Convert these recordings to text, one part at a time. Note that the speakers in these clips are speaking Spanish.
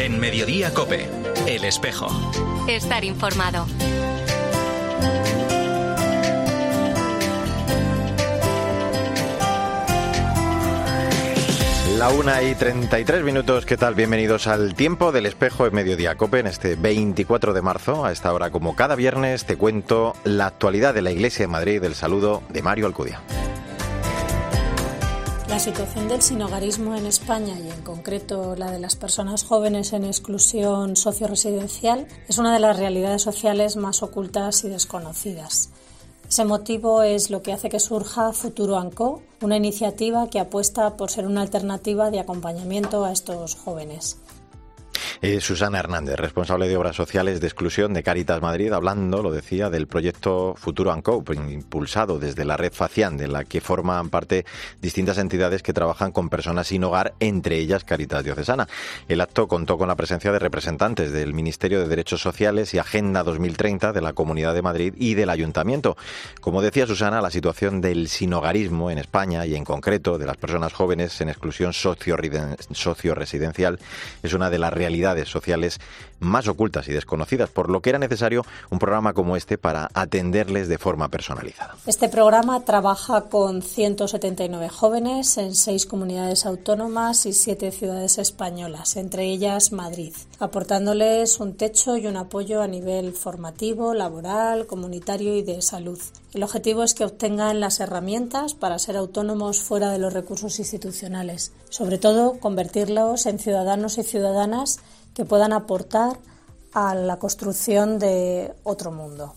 En Mediodía Cope, El Espejo. Estar informado. La una y 33 minutos, ¿qué tal? Bienvenidos al tiempo del espejo en Mediodía Cope en este 24 de marzo. A esta hora, como cada viernes, te cuento la actualidad de la Iglesia de Madrid. El saludo de Mario Alcudia. La situación del sinogarismo en España y en concreto la de las personas jóvenes en exclusión socioresidencial es una de las realidades sociales más ocultas y desconocidas. Ese motivo es lo que hace que surja Futuro ANCO, una iniciativa que apuesta por ser una alternativa de acompañamiento a estos jóvenes. Eh, Susana Hernández, responsable de Obras Sociales de Exclusión de Caritas Madrid, hablando, lo decía, del proyecto Futuro Co, impulsado desde la red Facián, de la que forman parte distintas entidades que trabajan con personas sin hogar, entre ellas Caritas Diocesana. El acto contó con la presencia de representantes del Ministerio de Derechos Sociales y Agenda 2030 de la Comunidad de Madrid y del Ayuntamiento. Como decía Susana, la situación del sinogarismo en España y en concreto de las personas jóvenes en exclusión socio-residencial es una de las realidades sociales más ocultas y desconocidas, por lo que era necesario un programa como este para atenderles de forma personalizada. Este programa trabaja con 179 jóvenes en seis comunidades autónomas y siete ciudades españolas, entre ellas Madrid, aportándoles un techo y un apoyo a nivel formativo, laboral, comunitario y de salud. El objetivo es que obtengan las herramientas para ser autónomos fuera de los recursos institucionales, sobre todo convertirlos en ciudadanos y ciudadanas que puedan aportar a la construcción de otro mundo.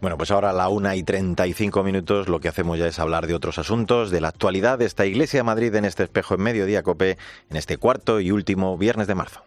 Bueno, pues ahora a la una y 35 minutos lo que hacemos ya es hablar de otros asuntos, de la actualidad de esta Iglesia de Madrid en este espejo en mediodía COPE, en este cuarto y último viernes de marzo.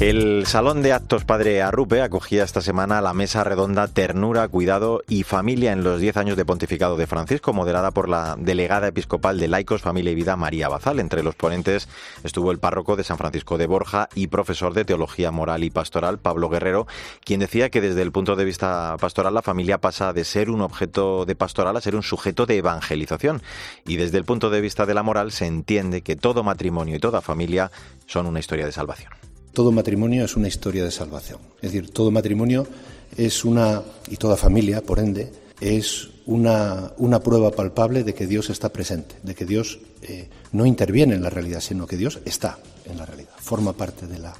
El Salón de Actos Padre Arrupe acogía esta semana la mesa redonda Ternura, Cuidado y Familia en los 10 años de pontificado de Francisco, moderada por la delegada episcopal de Laicos, Familia y Vida, María Bazal. Entre los ponentes estuvo el párroco de San Francisco de Borja y profesor de Teología Moral y Pastoral, Pablo Guerrero, quien decía que desde el punto de vista pastoral la familia pasa de ser un objeto de pastoral a ser un sujeto de evangelización. Y desde el punto de vista de la moral se entiende que todo matrimonio y toda familia son una historia de salvación. Todo matrimonio es una historia de salvación. Es decir, todo matrimonio es una, y toda familia, por ende, es una, una prueba palpable de que Dios está presente, de que Dios eh, no interviene en la realidad, sino que Dios está en la realidad, forma parte de la,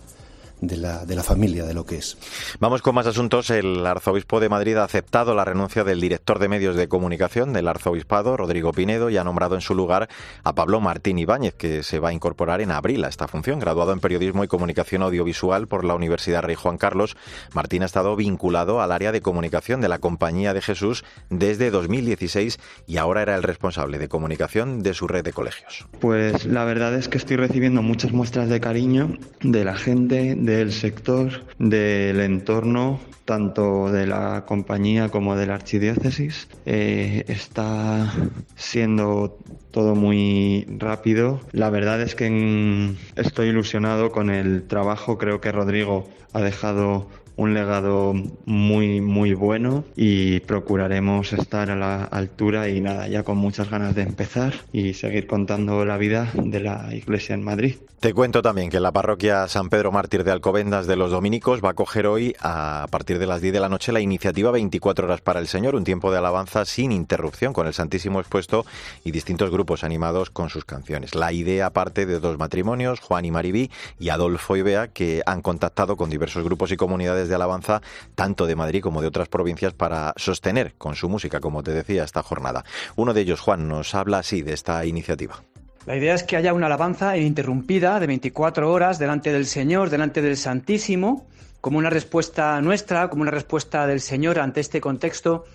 de la, de la familia, de lo que es. Vamos con más asuntos. El arzobispo de Madrid ha aceptado la renuncia del director de medios de comunicación del arzobispado, Rodrigo Pinedo, y ha nombrado en su lugar a Pablo Martín Ibáñez, que se va a incorporar en abril a esta función. Graduado en periodismo y comunicación audiovisual por la Universidad Rey Juan Carlos, Martín ha estado vinculado al área de comunicación de la Compañía de Jesús desde 2016 y ahora era el responsable de comunicación de su red de colegios. Pues la verdad es que estoy recibiendo muchas muestras de cariño de la gente, del sector, del entorno, tanto de la compañía como de la archidiócesis. Eh, está siendo todo muy rápido. La verdad es que estoy ilusionado con el trabajo. Creo que Rodrigo ha dejado un legado muy, muy bueno y procuraremos estar a la altura y nada, ya con muchas ganas de empezar y seguir contando la vida de la Iglesia en Madrid. Te cuento también que la parroquia San Pedro Mártir de Alcobendas de los Dominicos va a coger hoy, a partir de las 10 de la noche, la iniciativa 24 horas para el Señor, un tiempo de alabanza sin interrupción, con el Santísimo expuesto y distintos grupos animados con sus canciones. La idea parte de dos matrimonios, Juan y Maribí y Adolfo y Bea, que han contactado con diversos grupos y comunidades de alabanza, tanto de Madrid como de otras provincias, para sostener con su música, como te decía, esta jornada. Uno de ellos, Juan, nos habla así de esta iniciativa. La idea es que haya una alabanza ininterrumpida de 24 horas delante del Señor, delante del Santísimo, como una respuesta nuestra, como una respuesta del Señor ante este contexto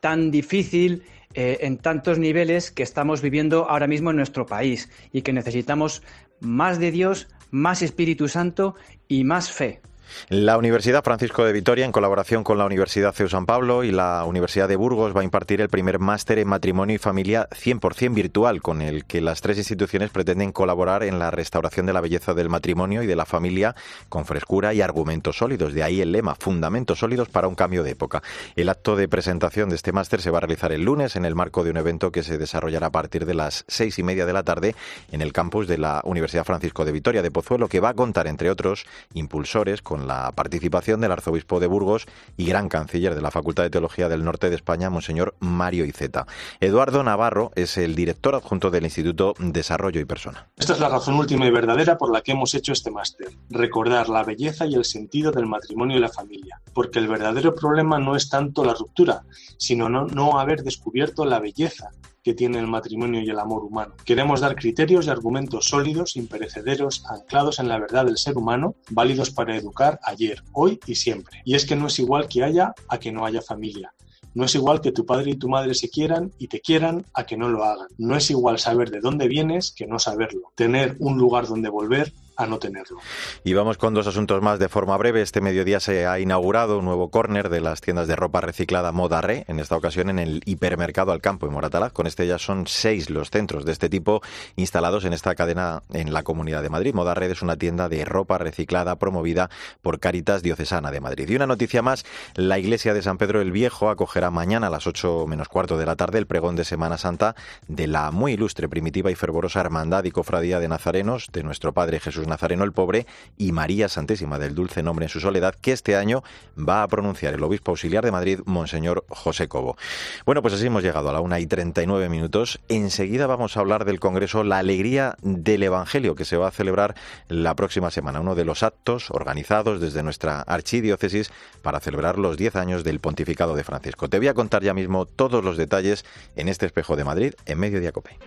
tan difícil eh, en tantos niveles que estamos viviendo ahora mismo en nuestro país y que necesitamos más de Dios, más Espíritu Santo y más fe. La Universidad Francisco de Vitoria, en colaboración con la Universidad CEU San Pablo y la Universidad de Burgos, va a impartir el primer máster en matrimonio y familia 100% virtual, con el que las tres instituciones pretenden colaborar en la restauración de la belleza del matrimonio y de la familia con frescura y argumentos sólidos. De ahí el lema, fundamentos sólidos para un cambio de época. El acto de presentación de este máster se va a realizar el lunes en el marco de un evento que se desarrollará a partir de las seis y media de la tarde en el campus de la Universidad Francisco de Vitoria de Pozuelo, que va a contar, entre otros, impulsores con la participación del arzobispo de Burgos y gran canciller de la Facultad de Teología del Norte de España, Monseñor Mario Iceta. Eduardo Navarro es el director adjunto del Instituto Desarrollo y Persona. Esta es la razón última y verdadera por la que hemos hecho este máster, recordar la belleza y el sentido del matrimonio y la familia, porque el verdadero problema no es tanto la ruptura, sino no, no haber descubierto la belleza que tiene el matrimonio y el amor humano. Queremos dar criterios y argumentos sólidos, imperecederos, anclados en la verdad del ser humano, válidos para educar ayer, hoy y siempre. Y es que no es igual que haya a que no haya familia. No es igual que tu padre y tu madre se quieran y te quieran a que no lo hagan. No es igual saber de dónde vienes que no saberlo. Tener un lugar donde volver a no tenerlo. Y vamos con dos asuntos más de forma breve. Este mediodía se ha inaugurado un nuevo córner de las tiendas de ropa reciclada Moda Re, en esta ocasión en el hipermercado Alcampo en Moratalaz. Con este ya son seis los centros de este tipo instalados en esta cadena en la Comunidad de Madrid. Moda Red es una tienda de ropa reciclada promovida por Caritas Diocesana de Madrid. Y una noticia más, la iglesia de San Pedro el Viejo acogerá mañana a las ocho menos cuarto de la tarde el pregón de Semana Santa de la muy ilustre, primitiva y fervorosa hermandad y cofradía de nazarenos de nuestro Padre Jesús Nazareno el Pobre y María Santísima del Dulce Nombre en su Soledad, que este año va a pronunciar el obispo auxiliar de Madrid, Monseñor José Cobo. Bueno, pues así hemos llegado a la una y 39 minutos. Enseguida vamos a hablar del Congreso La Alegría del Evangelio, que se va a celebrar la próxima semana, uno de los actos organizados desde nuestra archidiócesis para celebrar los 10 años del pontificado de Francisco. Te voy a contar ya mismo todos los detalles en este espejo de Madrid en medio de Acope.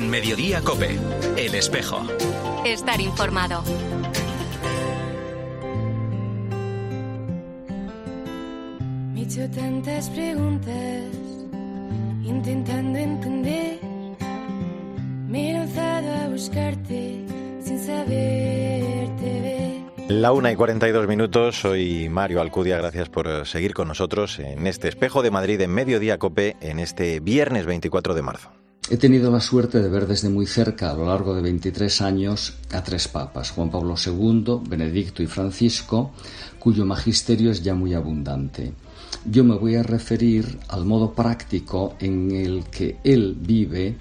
En Mediodía Cope, El Espejo. Estar informado. Me he hecho tantas preguntas, intentando entender. Me he lanzado a buscarte sin saberte ver. La una y 42 minutos, soy Mario Alcudia, gracias por seguir con nosotros en este espejo de Madrid en Mediodía Cope en este viernes 24 de marzo. He tenido la suerte de ver desde muy cerca, a lo largo de 23 años, a tres papas, Juan Pablo II, Benedicto y Francisco, cuyo magisterio es ya muy abundante. Yo me voy a referir al modo práctico en el que él vive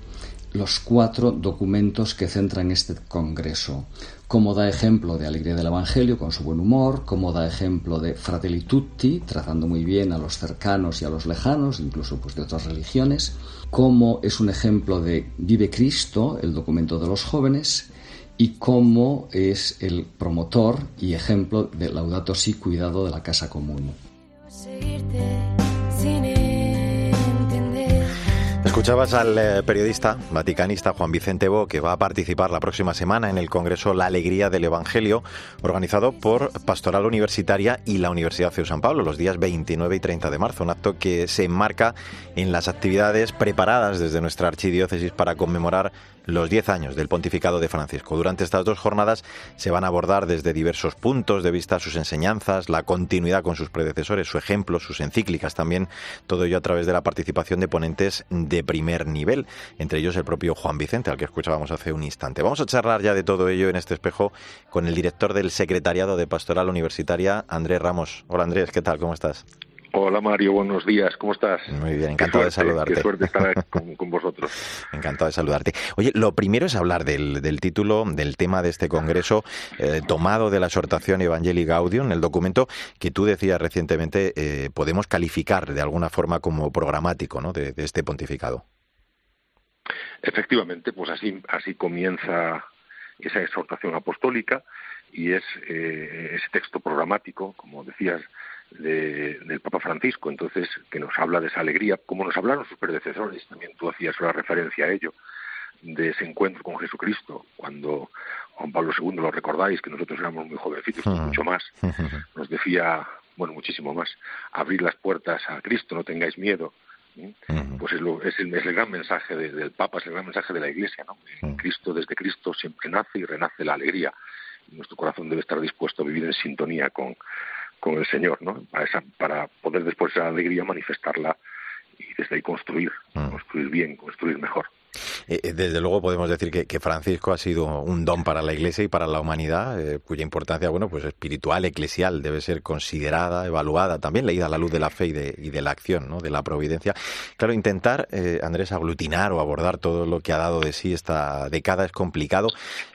los cuatro documentos que centran este Congreso. Cómo da ejemplo de alegría del Evangelio con su buen humor, cómo da ejemplo de fratelli tutti, tratando muy bien a los cercanos y a los lejanos, incluso pues, de otras religiones, cómo es un ejemplo de Vive Cristo, el documento de los jóvenes, y cómo es el promotor y ejemplo de Laudato Si, cuidado de la casa común. Escuchabas al eh, periodista vaticanista Juan Vicente Bo, que va a participar la próxima semana en el Congreso La Alegría del Evangelio, organizado por Pastoral Universitaria y la Universidad de San Pablo, los días 29 y 30 de marzo. Un acto que se enmarca en las actividades preparadas desde nuestra archidiócesis para conmemorar los 10 años del pontificado de Francisco. Durante estas dos jornadas se van a abordar desde diversos puntos de vista sus enseñanzas, la continuidad con sus predecesores, su ejemplo, sus encíclicas también, todo ello a través de la participación de ponentes de primer nivel, entre ellos el propio Juan Vicente, al que escuchábamos hace un instante. Vamos a charlar ya de todo ello en este espejo con el director del Secretariado de Pastoral Universitaria, Andrés Ramos. Hola Andrés, ¿qué tal? ¿Cómo estás? Hola Mario, buenos días, ¿cómo estás? Muy bien, encantado de saludarte. Qué suerte estar con, vosotros. Encantado de saludarte. Oye, lo primero es hablar del, título, del tema de este congreso, eh, tomado de la exhortación Evangelii Gaudium, el documento que tú decías recientemente, eh, podemos calificar de alguna forma como programático ¿no? de, este pontificado. Efectivamente, pues así, así comienza esa exhortación apostólica y es eh, ese texto programático, como decías, del Papa Francisco, entonces, que nos habla de esa alegría, como nos hablaron sus predecesores, también tú hacías una referencia a ello, de ese encuentro con Jesucristo, cuando Juan Pablo II, lo recordáis, que nosotros éramos muy jovencitos, mucho más, nos decía, bueno, muchísimo más, abrir las puertas a Cristo, no tengáis miedo, pues es, lo, es, el, es, el, gran mensaje del Papa, es el gran mensaje de la Iglesia, ¿no? En Cristo, desde Cristo siempre nace y renace la alegría. nuestro corazón debe estar dispuesto a vivir en sintonía con, con el Señor, ¿no? Para, esa, para poder después esa alegría manifestarla y desde ahí construir, mm. construir bien, construir mejor. Eh, eh, desde luego podemos decir que, Francisco ha sido un don para la Iglesia y para la humanidad, eh, cuya importancia, bueno, pues espiritual, eclesial, debe ser considerada, evaluada, también leída a la luz de la fe y de, la acción, ¿no? de la providencia. Claro, intentar, Andrés, aglutinar o abordar todo lo que ha dado de sí esta década es complicado,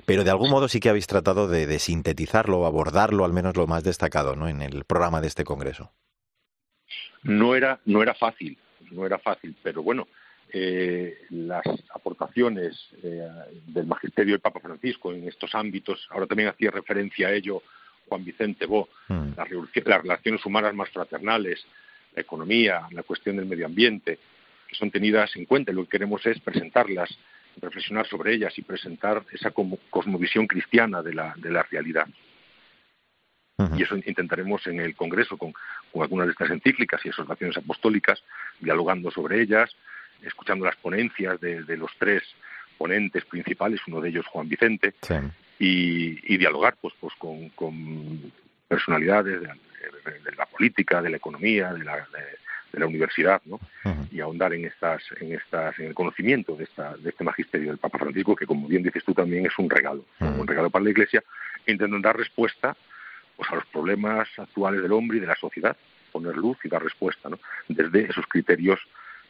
pero de algún modo sí que habéis tratado de, de sintetizarlo o abordarlo, al menos lo más destacado, ¿no? en el programa de este congreso. No era, no era fácil, no era fácil, pero bueno, eh, las aportaciones eh, del magisterio del Papa Francisco en estos ámbitos, ahora también hacía referencia a ello Juan Vicente Bo, mm. las, relaciones humanas más fraternales, la economía, la cuestión del medio ambiente, que son tenidas en cuenta. Lo que queremos es presentarlas, reflexionar sobre ellas y presentar esa cosmovisión cristiana de la, de la realidad. Y eso intentaremos en el Congreso con, con, algunas de estas encíclicas y exhortaciones apostólicas, dialogando sobre ellas, escuchando las ponencias de, los tres ponentes principales, uno de ellos Juan Vicente, y, dialogar pues, pues con, personalidades de, la política, de la economía, de la, de, la universidad, ¿no? y ahondar en estas, en estas, en el conocimiento de, esta, de este magisterio del Papa Francisco, que como bien dices tú también es un regalo, un regalo para la Iglesia, intentando dar respuesta pues, a los problemas actuales del hombre y de la sociedad, poner luz y dar respuesta, ¿no? desde esos criterios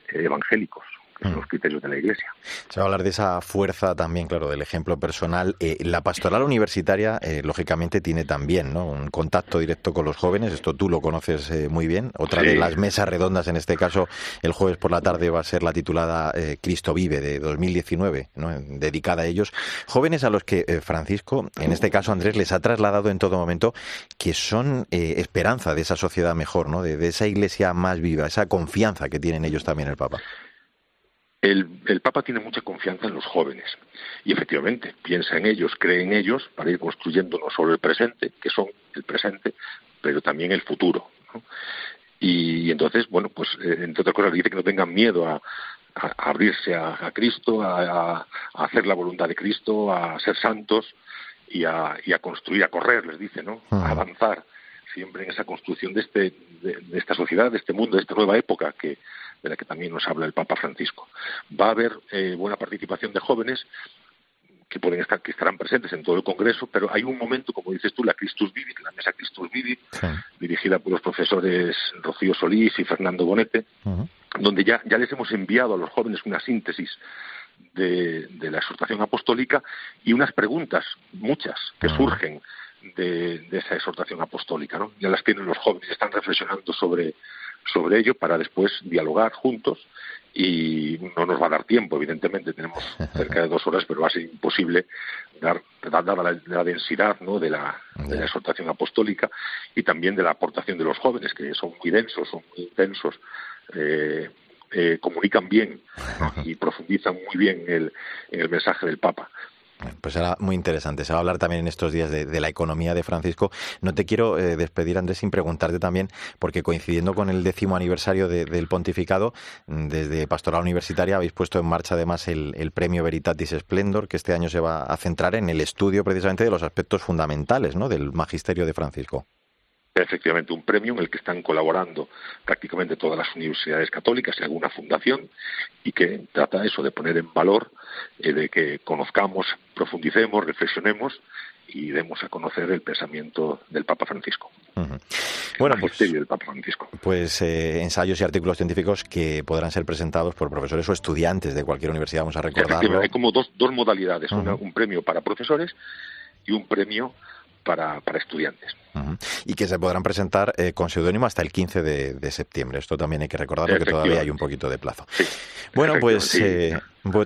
evangélicos los mm. criterios de la Iglesia. Se va a hablar de esa fuerza también, claro, del ejemplo personal. Eh, la pastoral universitaria, eh, lógicamente, tiene también ¿no? un contacto directo con los jóvenes. Esto tú lo conoces eh, muy bien. Otra de las mesas redondas, en este caso, el jueves por la tarde va a ser la titulada Cristo vive de 2019, ¿no? dedicada a ellos. Jóvenes a los que Francisco, en este caso Andrés, les ha trasladado en todo momento que son esperanza de esa sociedad mejor, ¿no? de esa iglesia más viva, esa confianza que tienen ellos también el Papa. El, Papa tiene mucha confianza en los jóvenes y efectivamente piensa en ellos, cree en ellos para ir construyendo no solo el presente, que son el presente, pero también el futuro. Y, entonces, bueno, pues eh, entre otras cosas dice que no tengan miedo a, abrirse a, Cristo, a, hacer la voluntad de Cristo, a ser santos y a, construir, a correr, les dice, ¿no? A avanzar siempre en esa construcción de, este, de esta sociedad, de este mundo, de esta nueva época que, de la que también nos habla el Papa Francisco. Va a haber eh, buena participación de jóvenes que pueden estar, que estarán presentes en todo el Congreso, pero hay un momento, como dices tú, la Christus Vivit, la mesa Christus Vivit, dirigida por los profesores Rocío Solís y Fernando Bonete, donde ya, ya les hemos enviado a los jóvenes una síntesis de, la exhortación apostólica y unas preguntas, muchas, que surgen de, esa exhortación apostólica, ¿no? Ya las tienen los jóvenes, están reflexionando sobre, sobre ello para después dialogar juntos y no nos va a dar tiempo, evidentemente tenemos cerca de dos horas, pero va a ser imposible dar, dada la, densidad ¿no? de, la, de la exhortación apostólica y también de la aportación de los jóvenes, que son muy densos, son muy intensos, eh, eh, comunican bien y profundizan muy bien el, en el mensaje del Papa. Pues será muy interesante. Se va a hablar también en estos días de, la economía de Francisco. No te quiero eh, despedir, Andrés, sin preguntarte también, porque coincidiendo con el décimo aniversario del pontificado, desde Pastoral Universitaria habéis puesto en marcha además el, premio Veritatis Splendor, que este año se va a centrar en el estudio precisamente de los aspectos fundamentales del magisterio de Francisco efectivamente un premio en el que están colaborando prácticamente todas las universidades católicas y alguna fundación y que trata eso de poner en valor, eh, de que conozcamos, profundicemos, reflexionemos y demos a conocer el pensamiento del Papa Francisco. Bueno, pues, del Papa Francisco. pues eh, ensayos y artículos científicos que podrán ser presentados por profesores o estudiantes de cualquier universidad, vamos a recordarlo. Hay como dos, dos modalidades, un premio para profesores y un premio para, para estudiantes. Y que se podrán presentar eh, con seudónimo hasta el 15 de, septiembre. Esto también hay que recordarlo, que todavía hay un poquito de plazo. bueno, pues, eh,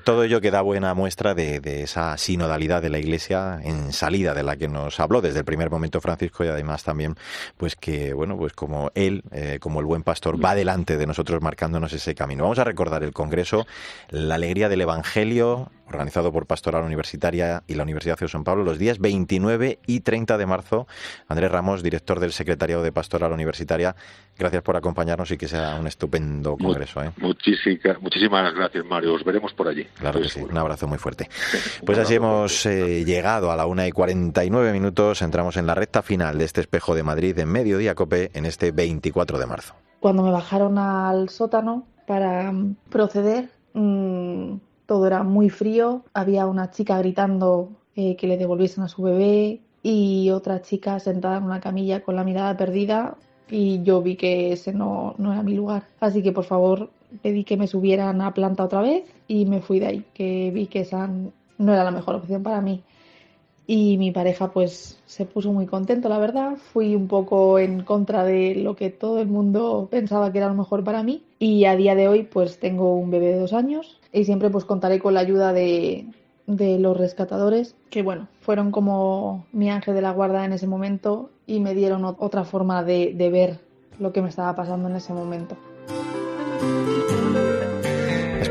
todo ello que da buena muestra de, esa sinodalidad de la Iglesia en salida de la que nos habló desde el primer momento Francisco y además también pues que, bueno, pues como él, eh, como el buen pastor, va delante de nosotros marcándonos ese camino. Vamos a recordar el Congreso, la alegría del Evangelio, organizado por Pastoral Universitaria y la Universidad de San Pablo, los días 29 y 30 de marzo. Andrés Ramos, director del Secretariado de Pastoral Universitaria, gracias por acompañarnos y que sea un estupendo congreso. ¿eh? Muchísimas, muchísimas gracias, Mario. Os veremos por por allí. Claro que sí, un abrazo muy fuerte. Pues así hemos eh, llegado a la una y 49 minutos, entramos en la recta final de este espejo de Madrid en Mediodía Cope en este 24 de marzo. Cuando me bajaron al sótano para mm, proceder, mmm, todo era muy frío, había una chica gritando eh, que le devolviesen a su bebé y otra chica sentada en una camilla con la mirada perdida y yo vi que ese no, no era mi lugar. Así que por favor pedí que me subieran a planta otra vez y me fui de ahí, que vi que esa no era la mejor opción para mí. Y mi pareja pues se puso muy contento, la verdad. Fui un poco en contra de lo que todo el mundo pensaba que era lo mejor para mí. Y a día de hoy pues tengo un bebé de dos años y siempre pues contaré con la ayuda de, de los rescatadores, que bueno, fueron como mi ángel de la guarda en ese momento y me dieron otra forma de, de ver lo que me estaba pasando en ese momento.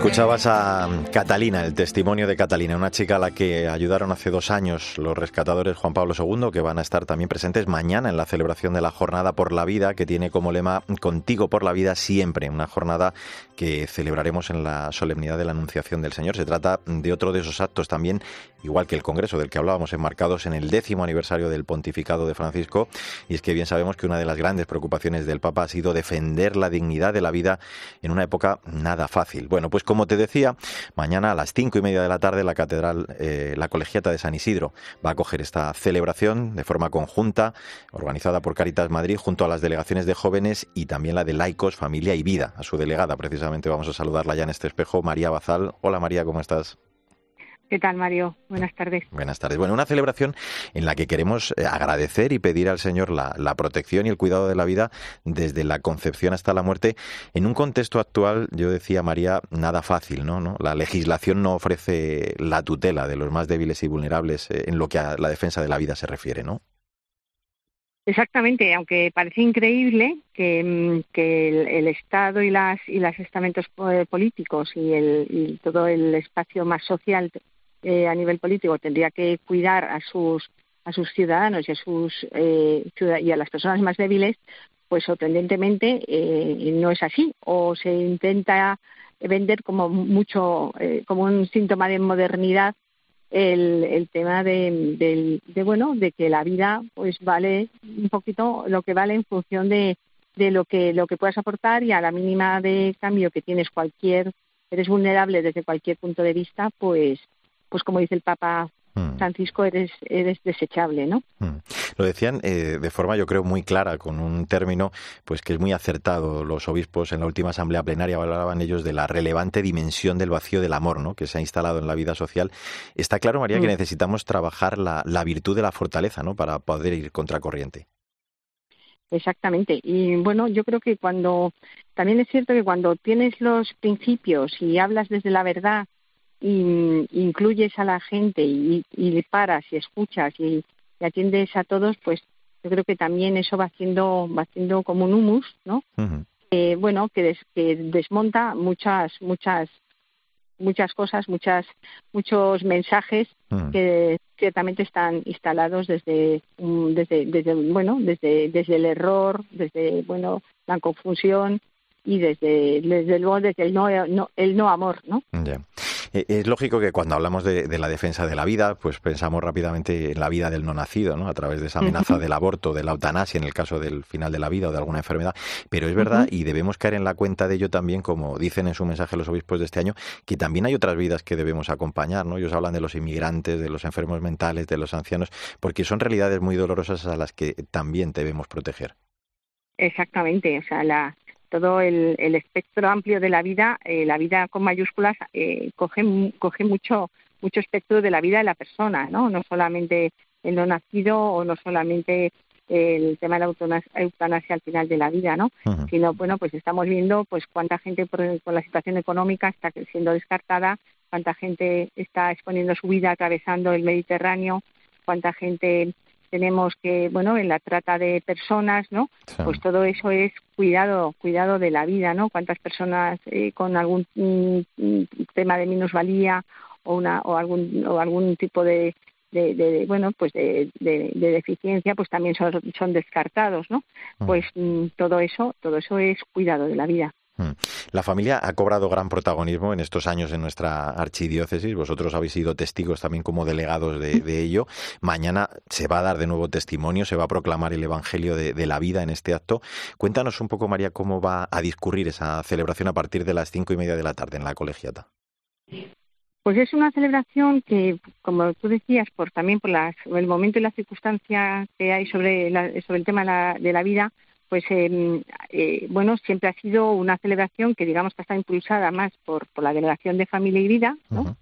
Escuchabas a Catalina, el testimonio de Catalina, una chica a la que ayudaron hace dos años los rescatadores Juan Pablo II, que van a estar también presentes mañana en la celebración de la Jornada por la Vida, que tiene como lema Contigo por la Vida siempre, una jornada que celebraremos en la solemnidad de la Anunciación del Señor. Se trata de otro de esos actos también, igual que el Congreso del que hablábamos, enmarcados en el décimo aniversario del pontificado de Francisco, y es que bien sabemos que una de las grandes preocupaciones del Papa ha sido defender la dignidad de la vida en una época nada fácil. Bueno, pues como te decía, mañana a las cinco y media de la tarde la Catedral, eh, la Colegiata de San Isidro, va a acoger esta celebración de forma conjunta, organizada por Caritas Madrid, junto a las delegaciones de jóvenes y también la de laicos, familia y vida. A su delegada, precisamente, vamos a saludarla ya en este espejo, María Bazal. Hola María, ¿cómo estás? ¿Qué tal, Mario? Buenas tardes. Buenas tardes. Bueno, una celebración en la que queremos eh, agradecer y pedir al Señor la, la, protección y el cuidado de la vida desde la concepción hasta la muerte, en un contexto actual, yo decía, María, nada fácil, ¿no? ¿no? La legislación no ofrece la tutela de los más débiles y vulnerables eh, en lo que a la defensa de la vida se refiere, ¿no? Exactamente, aunque parece increíble que, mm, que el, el, Estado y las y los estamentos eh, políticos y, el, y todo el espacio más social eh, a nivel político tendría que cuidar a sus a sus ciudadanos y a sus eh, y a las personas más débiles, pues sorprendentemente eh, no es así. O se intenta vender como mucho eh, como un síntoma de modernidad el, el tema de, de, de, bueno de que la vida pues vale un poquito lo que vale en función de, de lo que lo que puedas aportar y a la mínima de cambio que tienes cualquier eres vulnerable desde cualquier punto de vista pues pues como dice el Papa Francisco, eres, eres desechable, ¿no? Lo decían eh, de forma, yo creo, muy clara, con un término pues que es muy acertado. Los obispos en la última asamblea plenaria hablaban ellos de la relevante dimensión del vacío del amor, ¿no? Que se ha instalado en la vida social. Está claro, María, mm. que necesitamos trabajar la, la virtud de la fortaleza, ¿no? Para poder ir contracorriente. Exactamente. Y bueno, yo creo que cuando también es cierto que cuando tienes los principios y hablas desde la verdad y incluyes a la gente y, y paras y escuchas y, y, atiendes a todos, pues yo creo que también eso va haciendo, va haciendo como un humus, ¿no? Uh -huh. eh, bueno, que, des, que desmonta muchas, muchas, muchas cosas, muchas, muchos mensajes uh -huh. que ciertamente están instalados desde, desde, desde, bueno, desde, desde el error, desde, bueno, la confusión y desde, desde luego desde el no, no el no amor, ¿no? Yeah. Es lógico que cuando hablamos de, de, la defensa de la vida, pues pensamos rápidamente en la vida del no nacido, ¿no? A través de esa amenaza uh -huh. del aborto, de la eutanasia en el caso del final de la vida o de alguna enfermedad. Pero es verdad, uh -huh. y debemos caer en la cuenta de ello también, como dicen en su mensaje los obispos de este año, que también hay otras vidas que debemos acompañar, ¿no? Ellos hablan de los inmigrantes, de los enfermos mentales, de los ancianos, porque son realidades muy dolorosas a las que también debemos proteger. Exactamente, o sea, la, todo el, el, espectro amplio de la vida, eh, la vida con mayúsculas, eh, coge, coge mucho, mucho espectro de la vida de la persona, ¿no? No solamente el no nacido o no solamente el tema de la eutanasia al final de la vida, ¿no? Uh -huh. Sino, bueno, pues estamos viendo pues cuánta gente por, por la situación económica está siendo descartada, cuánta gente está exponiendo su vida atravesando el Mediterráneo, cuánta gente tenemos que, bueno, en la trata de personas, ¿no? Sí. Pues todo eso es cuidado, cuidado de la vida, ¿no? Cuántas personas eh, con algún mm, tema de minusvalía o una o algún o algún tipo de de, de, bueno pues de, de, de, deficiencia pues también son, son descartados no pues mm, todo eso todo eso es cuidado de la vida. La familia ha cobrado gran protagonismo en estos años en nuestra archidiócesis. Vosotros habéis sido testigos también como delegados de, ello. Mañana se va a dar de nuevo testimonio, se va a proclamar el Evangelio de, la vida en este acto. Cuéntanos un poco, María, cómo va a discurrir esa celebración a partir de las cinco y media de la tarde en la colegiata. Pues es una celebración que, como tú decías, por también por el momento y la circunstancia que hay sobre, sobre el tema de la, vida, pues em, eh, bueno, siempre ha sido una celebración que digamos que está impulsada más por, por la Delegación de Familia y Vida, ¿no?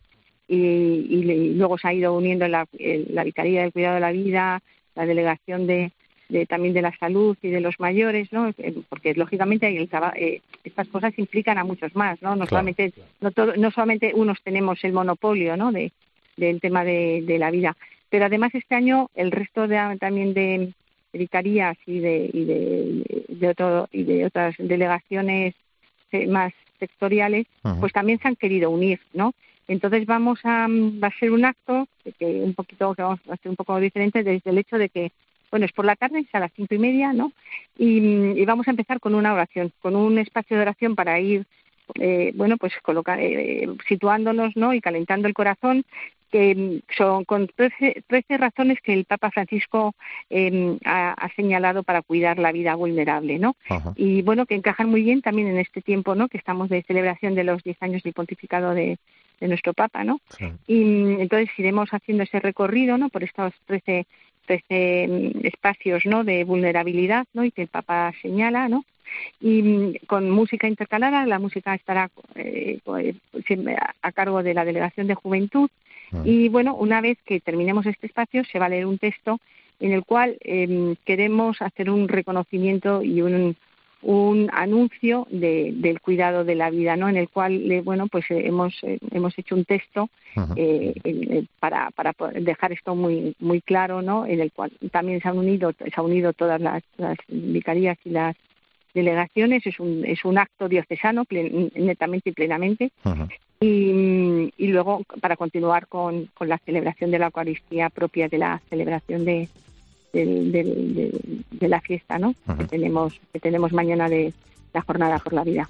y, luego se ha ido uniendo la, la Vicaría del Cuidado de la Vida, la Delegación de, de, también de la salud y de los mayores, ¿no? Eh, porque lógicamente el, eh, estas cosas implican a muchos más, ¿no? No solamente no, no solamente unos tenemos el monopolio, ¿no? De, del tema de, de la vida, pero además este año el resto de, también de, vicarías y de y de, de, otro, y de otras delegaciones eh, más sectoriales, pues también se han querido unir, ¿no? Entonces vamos a va a ser un acto que un poquito que vamos a ser un poco diferente desde el hecho de que bueno, es por la tarde, es a las cinco y media, ¿no? Y, vamos a empezar con una oración, con un espacio de oración para ir, eh, bueno, pues colocar, eh, situándonos, ¿no? Y calentando el corazón, que son con trece, razones que el Papa Francisco em, ha, señalado para cuidar la vida vulnerable, ¿no? Y bueno, que encajan muy bien también en este tiempo, ¿no? Que estamos de celebración de los diez años del pontificado de, nuestro Papa, ¿no? Y entonces iremos haciendo ese recorrido, ¿no? Por estos trece Mm, espacios ¿no? de vulnerabilidad ¿no? y que el Papa señala, ¿no? y mm, con música intercalada, la música estará eh, pues, a cargo de la Delegación de Juventud. Y bueno, una vez que terminemos este espacio se va a leer un texto en el cual em, queremos hacer un reconocimiento y un, un anuncio de, del cuidado de la vida, ¿no? En el cual, eh, bueno, pues eh, hemos eh, hemos hecho un texto para para dejar esto muy muy claro, ¿no? En el cual también se han unido se ha unido todas las, las vicarías y las delegaciones. Es un es un acto diocesano netamente y plenamente. y, y, luego para continuar con, con la celebración de la Eucaristía propia de la celebración de, de, la fiesta ¿no? que, tenemos, que tenemos mañana de la Jornada por la Vida.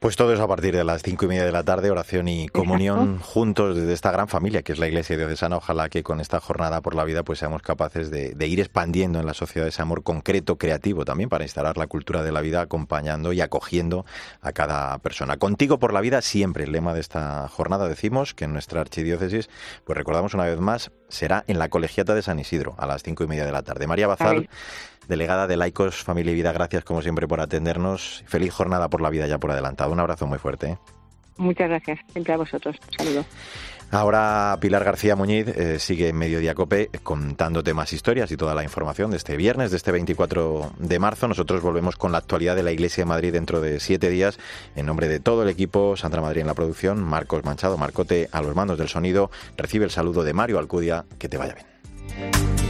Pues todo eso a partir de las cinco y media de la tarde, oración y comunión juntos desde esta gran familia que es la Iglesia Diocesana. Ojalá que con esta jornada por la vida pues seamos capaces de, ir expandiendo en la sociedad ese amor concreto, creativo también para instalar la cultura de la vida, acompañando y acogiendo a cada persona. Contigo por la vida siempre, el lema de esta jornada decimos que en nuestra archidiócesis, pues recordamos una vez más, será en la colegiata de San Isidro a las cinco y media de la tarde. María Bazal delegada de Laicos Familia y Vida, gracias como siempre por atendernos. Feliz jornada por la vida ya por adelantado. Un abrazo muy fuerte. ¿eh? Muchas gracias, siempre a vosotros. Un saludo. Ahora Pilar García Muñiz eh, sigue en Mediodía Cope contándote más historias y toda la información de este viernes, de este 24 de marzo. Nosotros volvemos con la actualidad de la Iglesia de Madrid dentro de siete días. En nombre de todo el equipo, Sandra Madrid en la producción, Marcos Manchado, Marcote a los mandos del sonido, recibe el saludo de Mario Alcudia. Que te vaya bien.